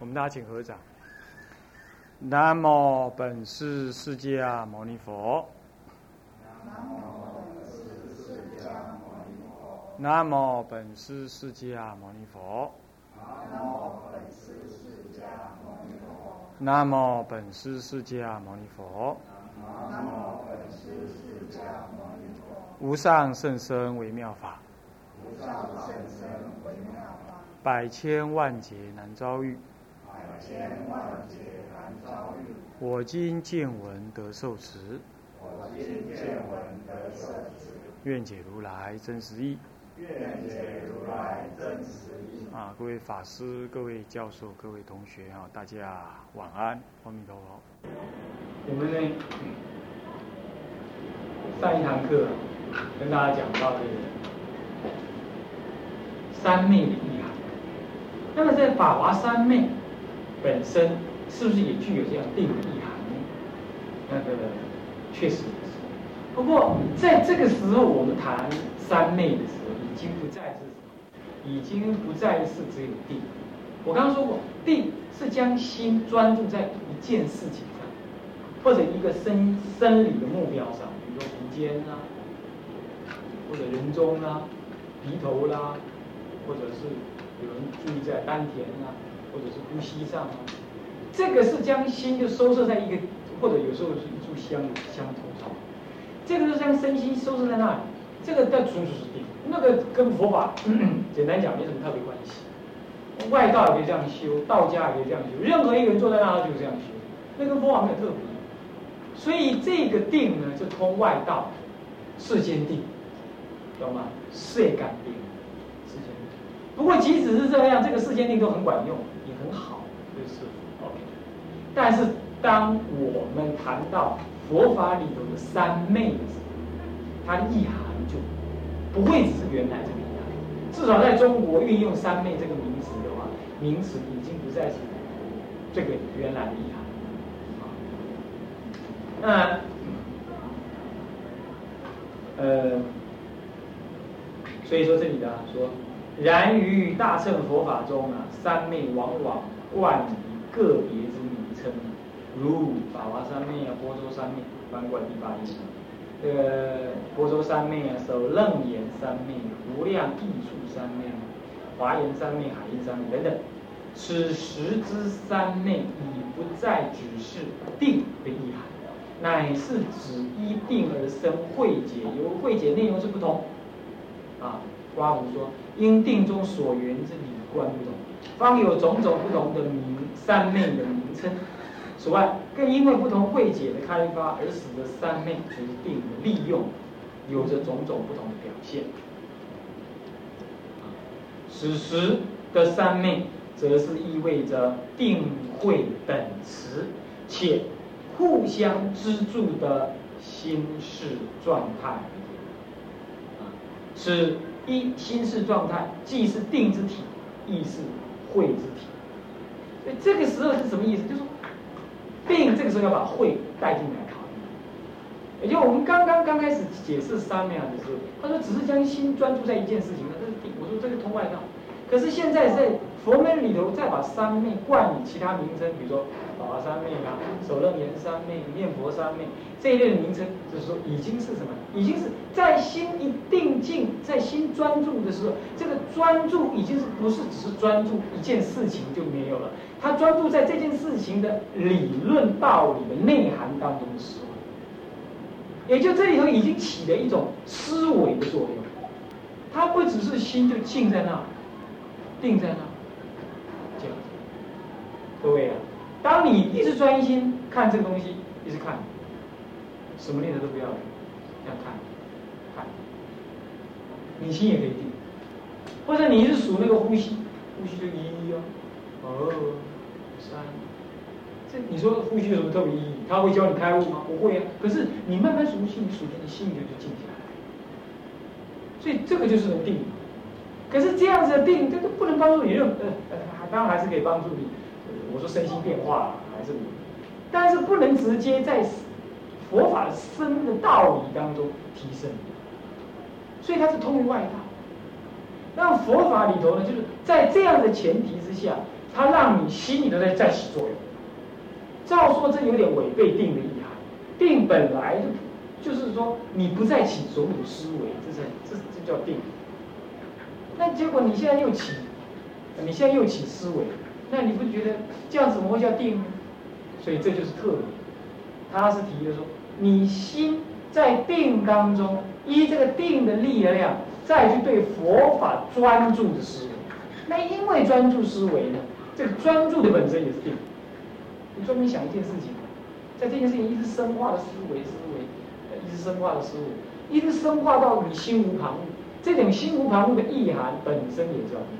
我们大家请合掌。南无本师释迦牟尼佛。南无本师释迦牟尼佛。南无本师释迦牟尼佛。南无本师释迦牟尼佛。无上甚深微妙法。无上甚深微妙法。百千万劫难遭遇。千万劫难遭遇。我今见闻得受持。我今见闻得受持。愿解如来真实义。愿解如来真实义。啊，各位法师、各位教授、各位同学啊，大家晚安，阿弥陀佛。我们呢，上一堂课跟大家讲到这个三昧的意涵。那么在法华三昧本身，是不是也具有这样定的意涵呢？那个确实是。不过在这个时候，我们谈三昧的时候，已经不再是什么，已经不再是只有定。我刚刚说过，定是将心专注在一件事情上，或者一个生生理的目标上，比如说鼻尖啊，或者人中啊，鼻头啦，或者是有人注意在丹田啊，或者是呼吸上啊。这个是将心就收摄在一个，或者有时候是一炷香香头上。这个是将身心收摄在那里，这个叫纯属是定，那个跟佛法 简单讲没什么特别关系。外道也可以这样修，道家也可以这样修，任何一个人坐在那他就是这样修，那跟佛法没有特别。所以这个定呢，就通外道，世间定，懂吗？世间定，世间定。不过即使是这样，这个世间定都很管用，但是当我们谈到佛法里头的三昧的时候，它的意涵就不会只是原来这个意涵。至少在中国运用三昧这个名词的话，名词已经不再是这个原来的意涵。那呃，所以说这里的说，然于大乘佛法中啊，三昧往往冠以个别之名如法华三昧啊，波州三昧，翻过来第八页。这个波州三昧啊，首楞严三昧，无量艺术三昧，华严三昧、海印三昧等等。此时之三昧已不再只是定的意涵，乃是指依定而生慧解，由慧解内容是不同。啊，瓜胡说，因定中所缘之理观不同，方有种种不同的名三昧的名称。此外，更因为不同慧解的开发，而使得三昧决定的利用，有着种种不同的表现。此时的三昧，则是意味着定慧等持，且互相资助的心事状态。啊，是一心事状态，既是定之体，亦是慧之体。所以这个时候是什么意思？就是。病这个时候要把慧带进来考虑，也就我们刚刚刚开始解释三昧的时候，他说只是将心专注在一件事情，那这是定。我说这个通外道，可是现在在佛门里头再把三昧冠以其他名称，比如说法华三昧啊、首楞严三昧、念佛三昧这一类的名称，就是说已经是什么？已经是在心一定静，在心专注的时候，这个专注已经是不是只是专注一件事情就没有了。他专注在这件事情的理论道理的内涵当中的时候，也就这里头已经起了一种思维的作用。他不只是心就静在那，定在那，这样。各位啊，当你一直专心看这个东西，一直看，什么念头都不要，这样看，看，你心也可以定，或者你是数那个呼吸，呼吸就一哦，哦。三，这你说呼吸有什么特别意义？他会教你开悟吗？不会啊。可是你慢慢熟悉，你熟悉，你心里就就静下来。所以这个就是能定。可是这样子的定，这都不能帮助你任呃呃，当然还是可以帮助你。我说身心变化还是，但是不能直接在佛法深的道理当中提升。所以它是通于外道。那佛法里头呢，就是在这样的前提之下。它让你心里头在在起作用。照说这有点违背定的意涵，定本来就就是说你不再起种种思维，这是这这叫定。那结果你现在又起，你现在又起思维，那你不觉得这样怎么会叫定呢？所以这就是特别。他是提的说，你心在定当中，依这个定的力量，再去对佛法专注的思维。那因为专注思维呢，这个专注的本身也是定。你专门想一件事情，在这件事情一直深化的思维，思维，一直深化的思维，一直深化到你心无旁骛。这种心无旁骛的意涵本身也叫定，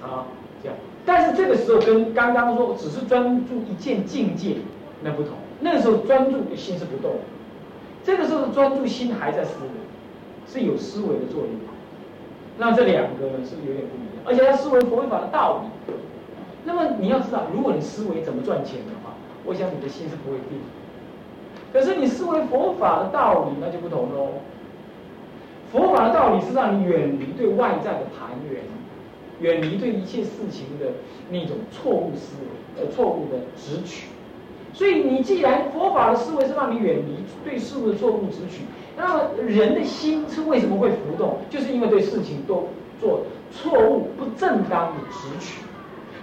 好，这样。但是这个时候跟刚刚说只是专注一件境界那不同，那时候专注的心是不动，这个时候的专注心还在思维，是有思维的作用。那这两个呢是有点不一样，而且它思维佛法的道理。那么你要知道，如果你思维怎么赚钱的话，我想你的心是不会定。可是你思维佛法的道理那就不同喽。佛法的道理是让你远离对外在的盘源，远离对一切事情的那种错误思维，呃，错误的直取。所以你既然佛法的思维是让你远离对事物的错误直取，那么人的心是为什么会浮动？就是因为对事情都做错误不正当的直取。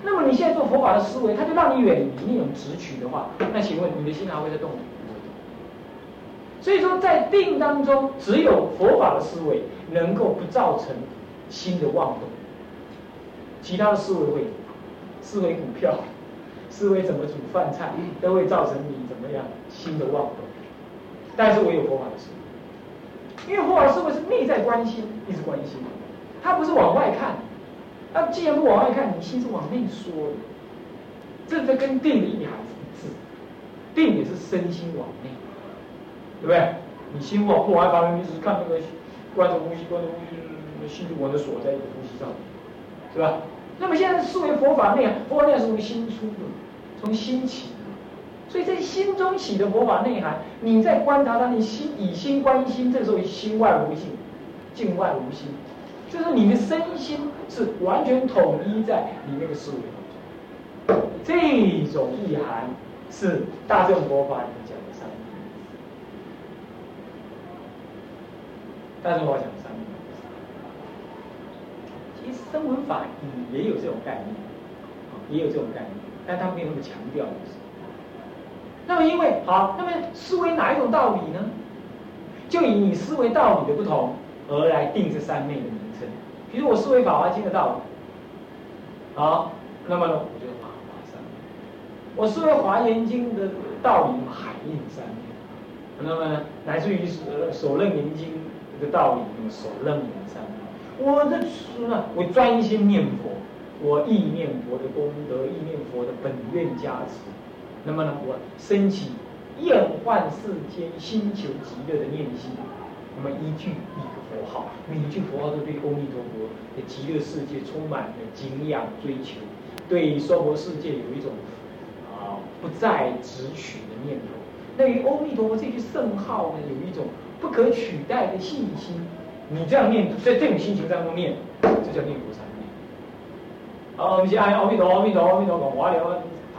那么你现在做佛法的思维，它就让你远离那种直取的话，那请问你的心还会在动吗？所以说，在定当中，只有佛法的思维能够不造成心的妄动，其他的思维会，思维股票，思维怎么煮饭菜，都会造成你怎么样新的妄动。但是我有佛法的思维，因为佛法的思维是内在关心，一直关心，它不是往外看。那既然不往外看，你心是往内缩的，这这跟定的意涵是一致，定也是身心往内。对不对？你心往不往外发，你只是看那个观着呼吸，观着呼吸，心就完全锁在一个呼吸上，是吧？那么现在思维佛法内涵，佛法内涵是从心出的，从心起的，所以在心中起的佛法内涵，你在观察它，你心以心观心，这时候心外无境，境外无心，就是你的身心是完全统一在你那个思维当中。这种意涵是大乘佛法里面讲。但是我讲的三其实声闻法也有这种概念，也有这种概念，但他没有那么强调。那么因为好，那么思维哪一种道理呢？就以你思维道理的不同而来定这三昧的名称。比如我思维《法华经》的道理，好，那么呢，我就法华三昧；我思维《华严经》的道理，海印三昧。那么乃至于《首楞严经》。的道理，用手楞严三我的书呢，我专心念佛，我意念佛的功德，意念佛的本愿加持。那么呢，我升起厌患世间、心求极乐的念心。那么一句一个佛号，每一句佛号都对阿弥陀佛的极乐世界充满了敬仰追求，对娑婆世界有一种啊不再执取的念头。对于阿弥陀佛这句圣号呢，有一种。不可取代的信心，你这样念，在这种心情当中念，这叫念佛三昧。好，我们先按阿弥陀，阿弥陀，阿弥陀，广华莲，好，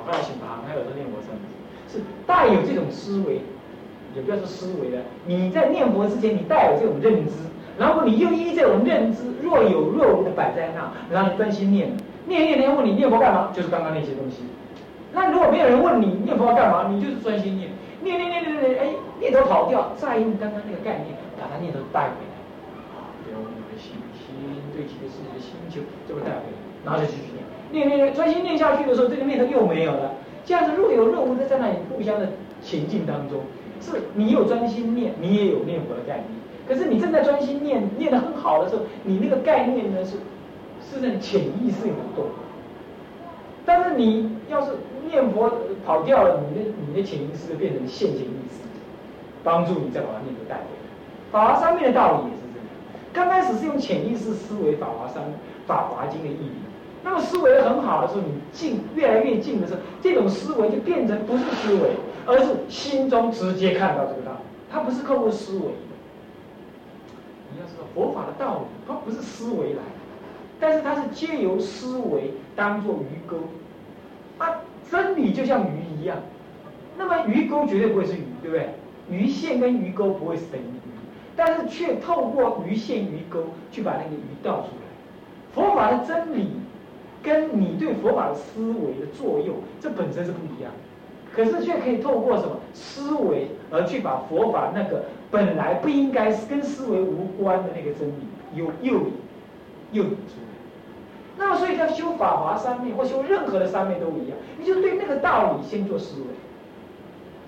快要醒吧，还有这念佛三昧，是带有这种思维，也不要说思维了。你在念佛之前，你带有这种认知，然后你又依这种认知，若有若无的摆在那，然后你专心念，念念念，问你念佛干嘛？就是刚刚那些东西。那如果没有人问你念佛干嘛，你就是专心念。念念念念念，哎，念头跑掉，再用刚刚那个概念把它念头带回来，啊，用你的心心对起的是你的心求，这么带回来，然后就继续念，念念念，专心念下去的时候，这个念头又没有了，这样子若有若无的在那里互相的前进当中，是你有专心念，你也有念佛的概念，可是你正在专心念，念得很好的时候，你那个概念呢是是在潜意识里动。但是你要是念佛跑掉了，你的你的潜意识就变成现前意识，帮助你再把它念头带回来。法华三昧的道理，刚开始是用潜意识思维法华三法华经的意义，那么思维很好的时候，你近越来越近的时候，这种思维就变成不是思维，而是心中直接看到这个道理，它不是透过思维。你要知道佛法的道理，它不是思维来的。但是它是借由思维当做鱼钩，啊，真理就像鱼一样，那么鱼钩绝对不会是鱼，对不对？鱼线跟鱼钩不会是等于，但是却透过鱼线鱼钩去把那个鱼钓出来。佛法的真理跟你对佛法的思维的作用，这本身是不一样的，可是却可以透过什么思维而去把佛法那个本来不应该跟思维无关的那个真理，又又又引出来。那么所以叫修法华三昧或修任何的三昧都一样，你就对那个道理先做思维，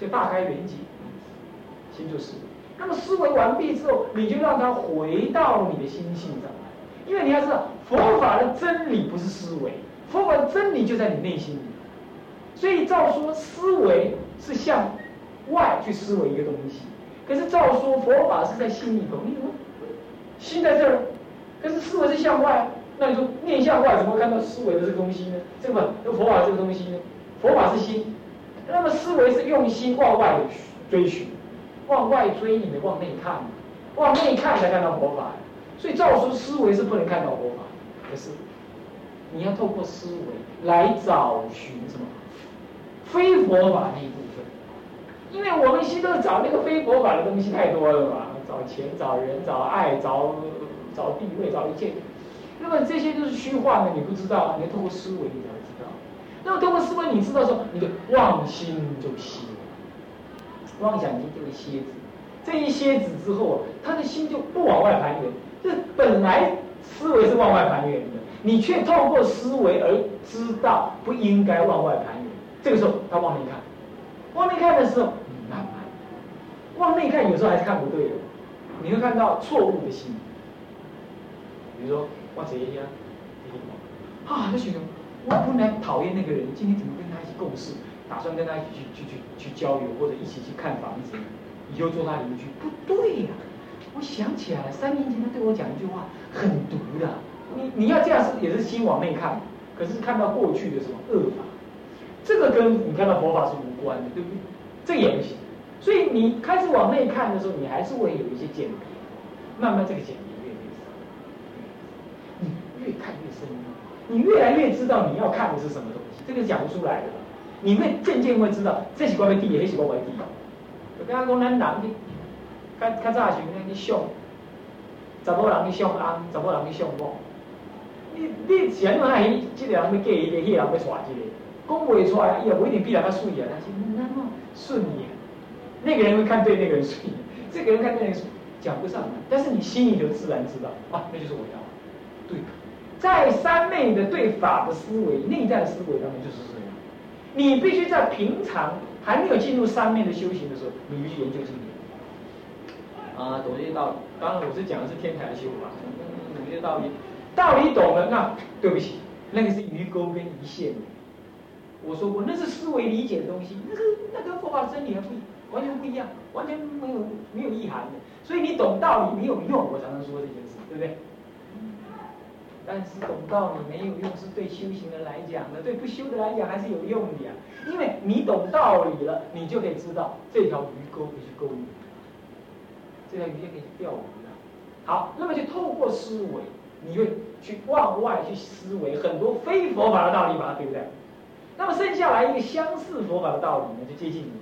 就大开圆解。先做思维，那么思维完毕之后，你就让它回到你的心性上来，因为你要知道佛法的真理不是思维，佛法的真理就在你内心里。所以照说思维是向外去思维一个东西，可是照说佛法是在心里头，你说心在这儿，可是思维是向外，那你说面向外怎么看到思维的这个东西呢？这个那佛法这个东西呢？佛法是心，那么思维是用心往外追寻。往外追，你没往内看，往内看才看到佛法。所以照说思维是不能看到佛法，可是你要透过思维来找寻什么非佛法那一部分。因为我们心都找那个非佛法的东西太多了嘛，找钱、找人、找爱、找找地位、找一切。那么这些都是虚幻的，你不知道，你要透过思维你才知道。那么透过思维你知道说，你的妄心就息。妄想心就是蝎子，这一蝎子之后啊，他的心就不往外攀援。这本来思维是往外攀援的，你却透过思维而知道不应该往外攀援。这个时候他往内看，往内看的时候，慢慢往内看，有时候还是看不对的，你会看到错误的心。比如说，我这一下，啊，他觉得我本来讨厌那个人，今天怎么跟他一起共事？打算跟他一起去去去去交流，或者一起去看房子，你就做他邻居。不对呀！我想起来了，三年前他对我讲一句话，很毒的。你你要这样是也是心往内看，可是看到过去的什么恶法，这个跟你看到佛法是无关的，对不对？这也不行。所以你开始往内看的时候，你还是会有一些鉴别，慢慢这个鉴别越越少，你越看越深入你越来越知道你要看的是什么东西，这个讲不出来的。你会渐渐会知道，这是我要低，那是我要低。就刚刚讲咱人去，较较早时阵去上，查某人去上安，查某人去上某。你你前安那伊，这个人要嫁一个，迄个人要娶一个，讲不出来，伊也不一定比人较水啊，但是那么顺眼。那个人会看对那个人顺眼，这个人看对那个顺，讲不上来。但是你心里就自然知道，啊，那就是我要。对，在三昧的对法的思维、内在的思维当中，就是。你必须在平常还没有进入三面的修行的时候，你必须研究经典啊，懂这些道理。当然，我是讲的是天台的修法，懂这些道理。道理懂了，那对不起，那个是鱼钩跟鱼线。我说过，那是思维理解的东西，那个那跟佛法真理还不完全不一样，完全没有没有意涵的。所以你懂道理没有用，我常常说这件事，对不对？但是懂道理没有用，是对修行人来讲的，对不修的来讲还是有用的呀。因为你懂道理了，你就可以知道这条鱼钩可以去勾鱼，这条鱼就可以去钓鱼了。好，那么就透过思维，你会去往外去思维很多非佛法的道理吧，对不对？那么剩下来一个相似佛法的道理呢，就接近你。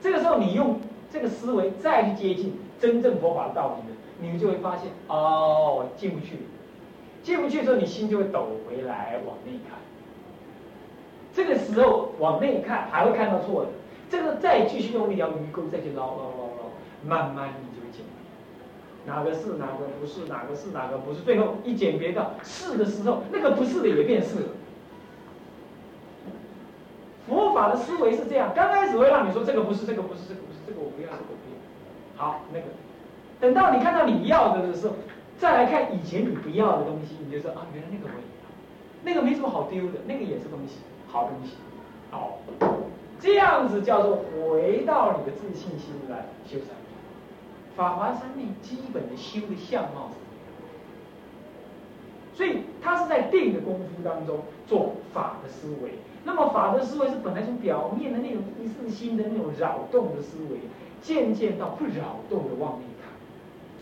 这个时候你用这个思维再去接近真正佛法的道理呢，你们就会发现哦，进不去。进不去的时候，你心就会抖回来往内看。这个时候往内看还会看到错的，这个再继续用那条鱼钩再去捞捞捞捞，慢慢你就会鉴别哪个是哪个不是，哪个是哪个不是，最后一鉴别到是的时候，那个不是的也变是了。佛法的思维是这样，刚开始会让你说这个不是，这个不是，这个不是，这个我不要，这个不要。好，那个等到你看到你要的的时候。再来看以前你不要的东西，你就说啊，原来那个我也要，那个没什么好丢的，那个也是东西，好东西，好，这样子叫做回到你的自信心来修三昧。法华三昧基本的修的相貌是所以他是在定的功夫当中做法的思维。那么法的思维是本来从表面的那种意识心的那种扰动的思维，渐渐到不扰动的妄念，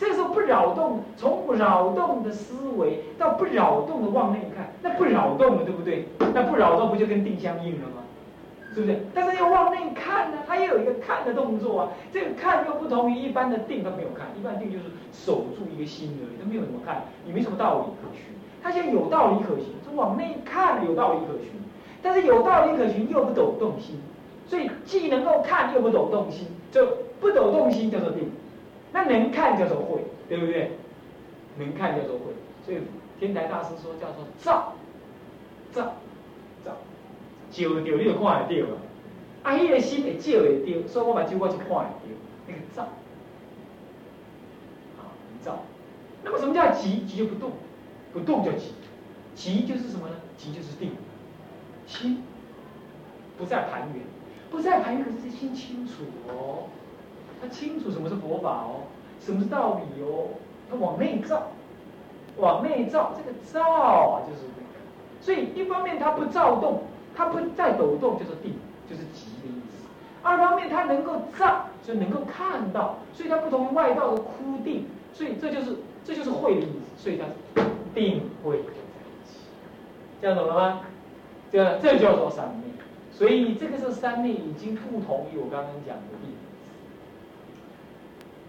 这时候。不扰动，从不扰动的思维到不扰动的往内看，那不扰动了，对不对？那不扰动不就跟定相应了吗？是不是？但是要往内看呢，它也有一个看的动作啊。这个看又不同于一般的定，它没有看。一般定就是守住一个心而已，它没有怎么看，也没什么道理可循。它现在有道理可循，就往内看有道理可循，但是有道理可循又不抖动心，所以既能够看又不抖动心，就不抖动心叫做定，那能看叫做会，对不对？能看叫做会，所以天台大师说叫做照，照。照照到你就看得到啊！啊，迄个心会照会到，所以我目睭我就看得到那个照。啊，照。那么什么叫急？急就不动，不动叫急。急就是什么呢？急就是定。心不再盘圆，不再盘圆，可是心清楚哦。他清楚什么是佛法哦，什么是道理哦。他往内照，往内照，这个照啊，就是。所以一方面他不躁动。他不再抖动，就是定，就是急的意思。二方面，他能够照，就能够看到，所以它不同于外道的枯定，所以这就是这就是慧的意思。所以它定慧在一起，这样懂了吗？这这叫做三昧。所以这个是三昧已经不同于我刚刚讲的定。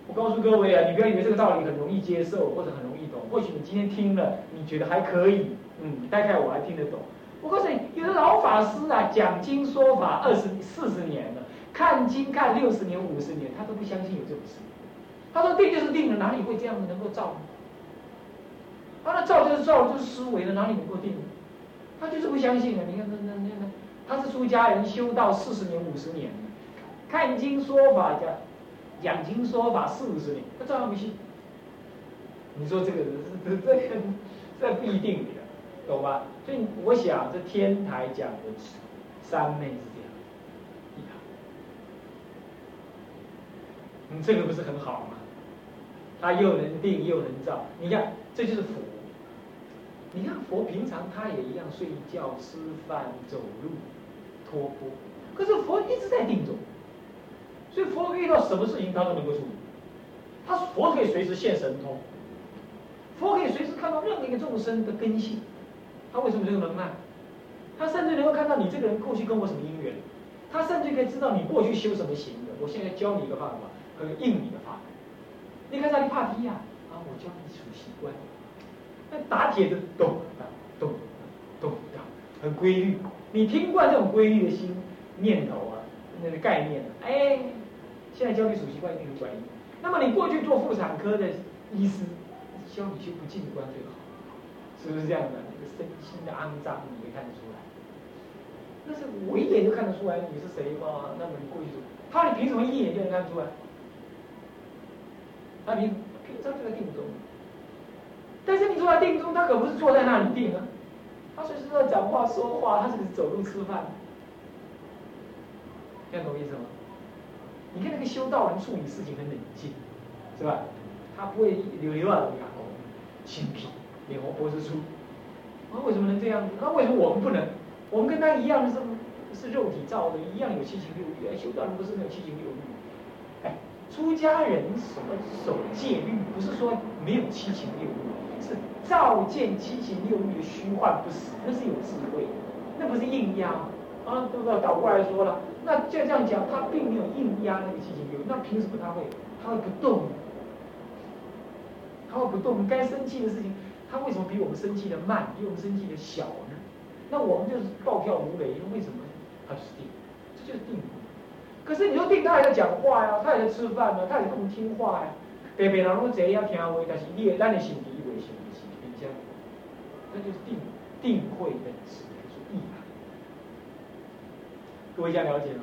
我告诉各位啊，你不要以为这个道理很容易接受或者很容易懂。或许你今天听了，你觉得还可以，嗯，大概我还听得懂。我告诉你，有的老法师啊，讲经说法二十四十年了，看经看六十年、五十年，他都不相信有这种事。他说定就是定了，哪里会这样能够造？他那造就是造，就是思维的，哪里能够定？他就是不相信啊！你看那那那那，他是出家人，修道四十年、五十年，看经说法讲讲经说法四五十年，他照样不信。你说这个这这这这不一定的。懂吧？所以我想，这天台讲的三昧是这样，你这个不是很好吗？他又能定又能造，你看，这就是佛。你看佛平常他也一样睡觉、吃饭、走路、托钵，可是佛一直在定中，遇到什么事情他都能够处理。他佛可以随时现神通，佛可以随时看到任何一个众生的根性。他为什么这个能耐？他甚至能够看到你这个人过去跟我什么因缘，他甚至可以知道你过去修什么行的。我现在教你一个办法，可以应你的法。你看他你怕踢呀？啊，我教你数习惯。那打铁的咚当咚咚当，很规律。你听惯这种规律的心念头啊，那个概念，哎，现在教你数习惯一定很管用。那么你过去做妇产科的医师，教你修不进关最好，是不是这样的？身心的肮脏，你也看得出来。那是我一眼就看得出来你是谁吗？那么你过去做，他你凭什么一眼就能看出来？他凭凭他就在定中。但是你坐在定中，他可不是坐在那里定啊，他随时都在讲话说话，他是走路吃饭。听懂我意思吗？你看那个修道人处理事情很冷静，是吧？他不会流流啊流啊，清皮，脸红脖子粗。啊为什么能这样子？那为什么我们不能？我们跟他一样是是肉体造的，一样有七情六欲。哎，修道人不是没有七情六欲。哎，出家人什么守戒律？不是说没有七情六欲，是照见七情六欲的虚幻不实，那是有智慧，那不是硬压啊！对不对？倒过来说了，那就这样讲，他并没有硬压那个七情六欲，那凭什么他会他会不动？他会不动？该生气的事情。他为什么比我们生气的慢，比我们生气的小呢？那我们就是暴跳如雷，为什么？他就是定，这就是定。可是你说定，他还在讲话呀，他还在吃饭呢，他也这么听话呀。别别人拢这样听话，但是你咱的心底为心是边疆，那就是定定慧本质，各位这样了解吗？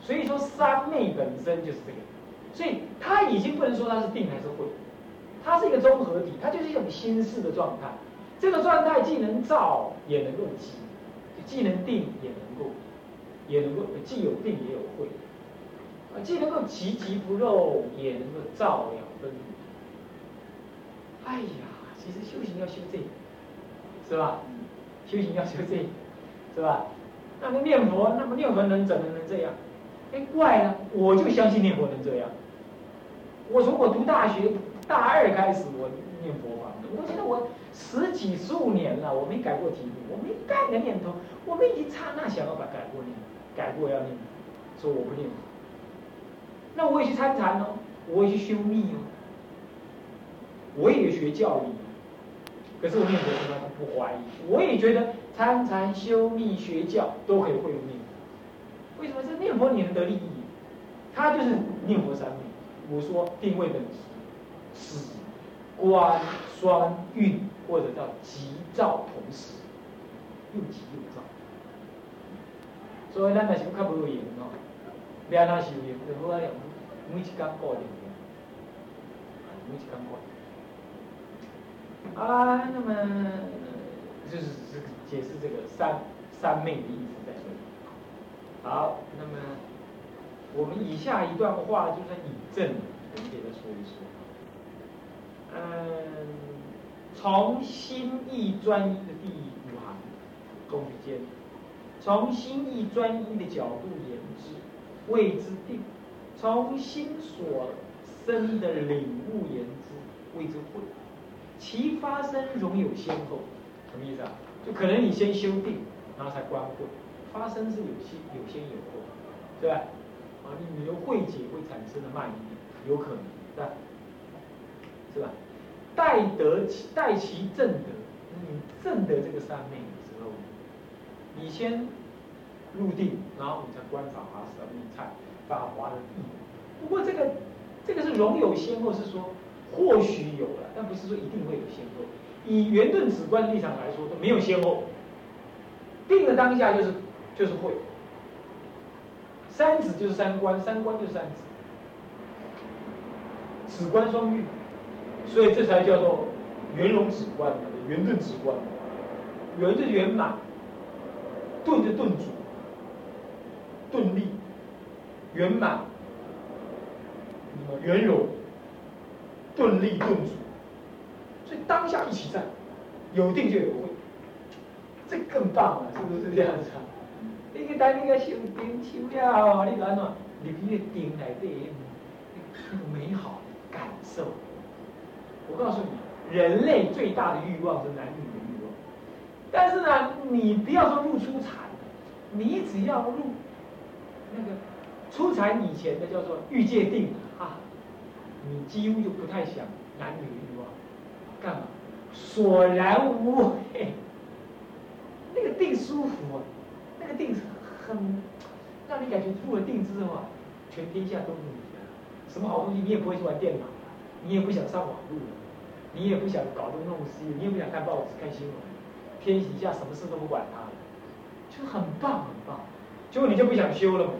所以说三昧本身就是这个，所以它已经不能说它是定还是慧。它是一个综合体，它就是一种心事的状态。这个状态既能照，也能够即，既能定，也能够，也能够既有定也有慧。啊，既能够寂寂不漏，也能够照了分明。哎呀，其实修行要修这个，是吧？修行要修这个，是吧？那么念佛，那么念佛能怎么能这样？哎，怪了，我就相信念佛能这样。我从我读大学。大二开始我念佛法，我觉得我十几十五年了，我没改过题目，我没改个念头，我没一刹那想要把改过念，改过要念，说我不念。那我也去参禅哦，我也去修密哦，我也学教理，可是我念佛从来不怀疑，我也觉得参禅、修密、学教都可以会念。为什么是念佛你能得利益？他就是念佛三昧。我说定位本质，止、观、双运，或者叫急躁同时，又急又躁。所以咱若是较无用哦，要安怎修行？就好啊，每一工固定的，每一工固定。啊，那么就是这个解释这个三三昧的意思在这里。好，那么我们以下一段话就是以证，我们给他说一说。嗯，从心意专一的第五行，中间，从心意专一的角度言之，谓之定；从心所生的领悟言之，谓之慧。其发生容有先后，什么意思啊？就可能你先修定，然后才观慧。发生是有先有先有后，对吧？啊，你你由慧解会产生的慢一点，有可能，对吧？是吧？待得其待其正德，你正得这个三昧的时候，你先入定，然后你才观法华十密忏法华的义。不过这个这个是容有先后，是说或许有了，但不是说一定会有先后。以圆顿止观立场来说，都没有先后，定的当下就是。就是会，三子就是三观，三观就是三子，子观双运，所以这才叫做圆融止观，圆顿止观，圆是圆满，顿是顿足，顿力，圆满，那么圆融，顿力顿足，所以当下一起在，有定就有会，这更棒了，是不是这样子啊？你去等你个修定修了，你安怎？入去个定内底，那个美好的感受。我告诉你，人类最大的欲望是男女的欲望。但是呢，你不要说入初禅，你只要入那个初禅以前的叫做欲界定啊，你几乎就不太想男女欲望，干嘛？索然无味，那个定舒服啊。那个定是很让你感觉入了定之后啊，全天下都是你的，什么好东西你也不会去玩电脑了，你也不想上网络了，你也不想搞东弄西，你也不想看报纸看新闻，天底下什么事都不管它了，就很棒很棒，结果你就不想修了嘛，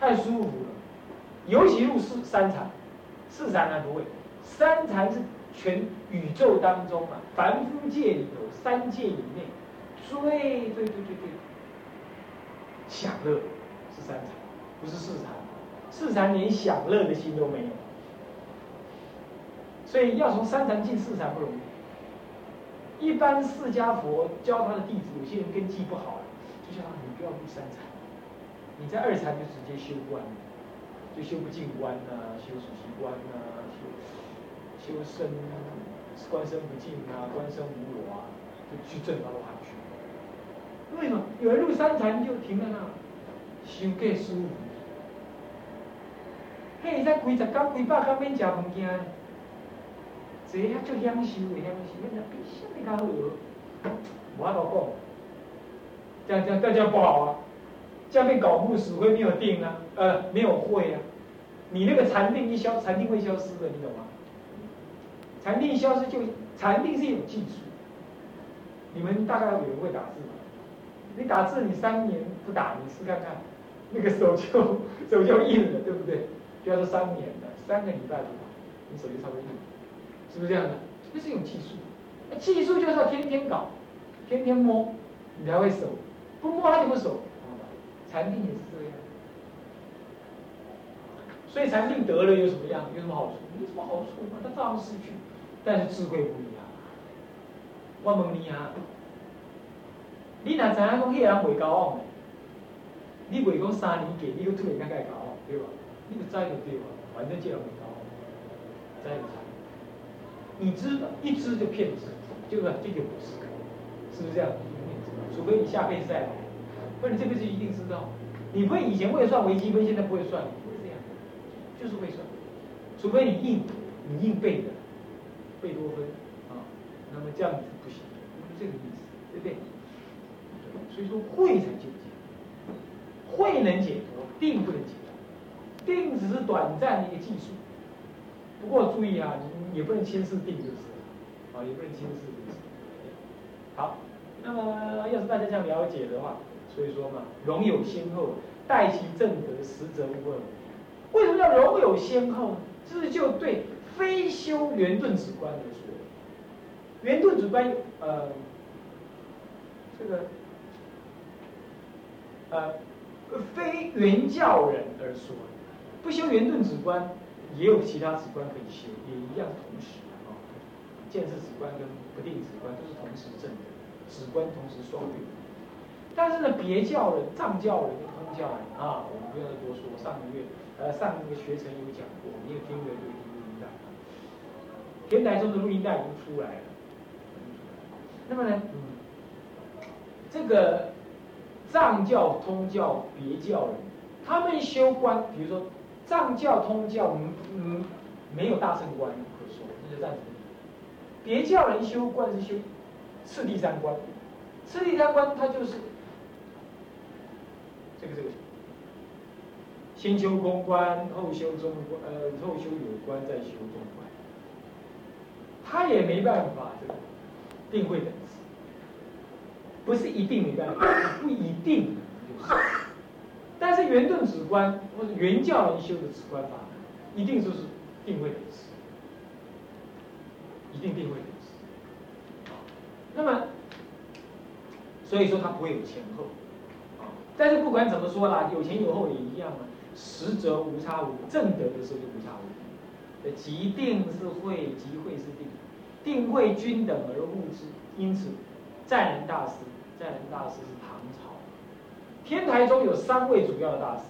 太舒服了，尤其入四三禅，四禅还不会，三禅是全宇宙当中啊，凡夫界里头三界以内最最最最最。享乐是三禅，不是四禅。四禅连享乐的心都没有，所以要从三禅进四禅不容易。一般释迦佛教他的弟子，有些人根基不好，就叫他你不要入三禅，你在二禅就直接修观，就修不进观呐，修属习观呐，修身观身不净啊，观身无我啊，就去正到他去。为什么有人入三禅就停在那，修个舒服？嘿，在几十天、几百天免食物件，这遐足享受的，享受，那比什么较好？我法讲，这样这样这样不好啊！这样被搞不死，会没有定啊，呃，没有会啊。你那个禅定一消，禅定会消失的，你懂吗？禅定消失，就禅定是一种技术。你们大概有人会打字吗？你打字，你三年不打，你试看看，那个手就 手就硬了，对不对？不要说三年的，三个礼拜不打，你手就稍微硬，是不是这样的？这是一种技术，技术就是要天天搞，天天摸，你才会手，不摸它就不手。禅定也是这样，所以禅定得了有什么样？有什么好处？有什么好处嘛？它照样失去，但是智慧不一样。我问你啊。你若知影讲，迄个人袂交往，你袂讲三年过，你又突然间甲伊交往，对吧？你就知就对吧？反正这人袂交往，知就知。你知道一知就骗知，就是这就不是，是不是这样？除非你下辈子再来，不然你这辈子一定知道。你不会以前会算微积分，现在不会算，不会这样，就是会算。除非你硬，你硬背的，这样子不行，是这个意思，对不对？所以说会才究竟，会能解脱，定不能解脱，定只是短暂的一个技术。不过注意啊，你也不能轻视定就是了，啊，也不能轻视就是。好，那么要是大家这样了解的话，所以说嘛，容有先后，待其正德，实则无二。为什么叫容有先后呢？这就对非修圆顿止观来说，圆顿止观呃，这个呃非圆教人而说，不修圆顿止观，也有其他止观可以修，也一样同时啊。见识止观跟不定止观都是同时证的，止观同时双运。但是呢，别教人、藏教人、跟通教人啊，我们不要再多说。上个月。呃，上个学程有讲过，你有听的就听录音带。天台中的录音带已经出来了。那么呢，这个藏教、通教、别教人，他们修观，比如说藏教、通教，嗯嗯，没有大圣观可说，这就暂时。别教人修观是修次第三观，次第三观他就是这个这个。先修公关，后修中观，呃，后修有关，再修中观。他也没办法，这个定会等次，不是一定没办法，不一定就是。但是圆顿止观或者圆教人修的止观法，一定就是定会等次，一定定会等次。那么，所以说他不会有前后，啊，但是不管怎么说啦，有前有后也一样嘛。实则无差无，正德的时候就无差无别。即定是会，即会是定，定会均等而物之。因此，湛然大师，湛然大师是唐朝。天台中有三位主要的大师，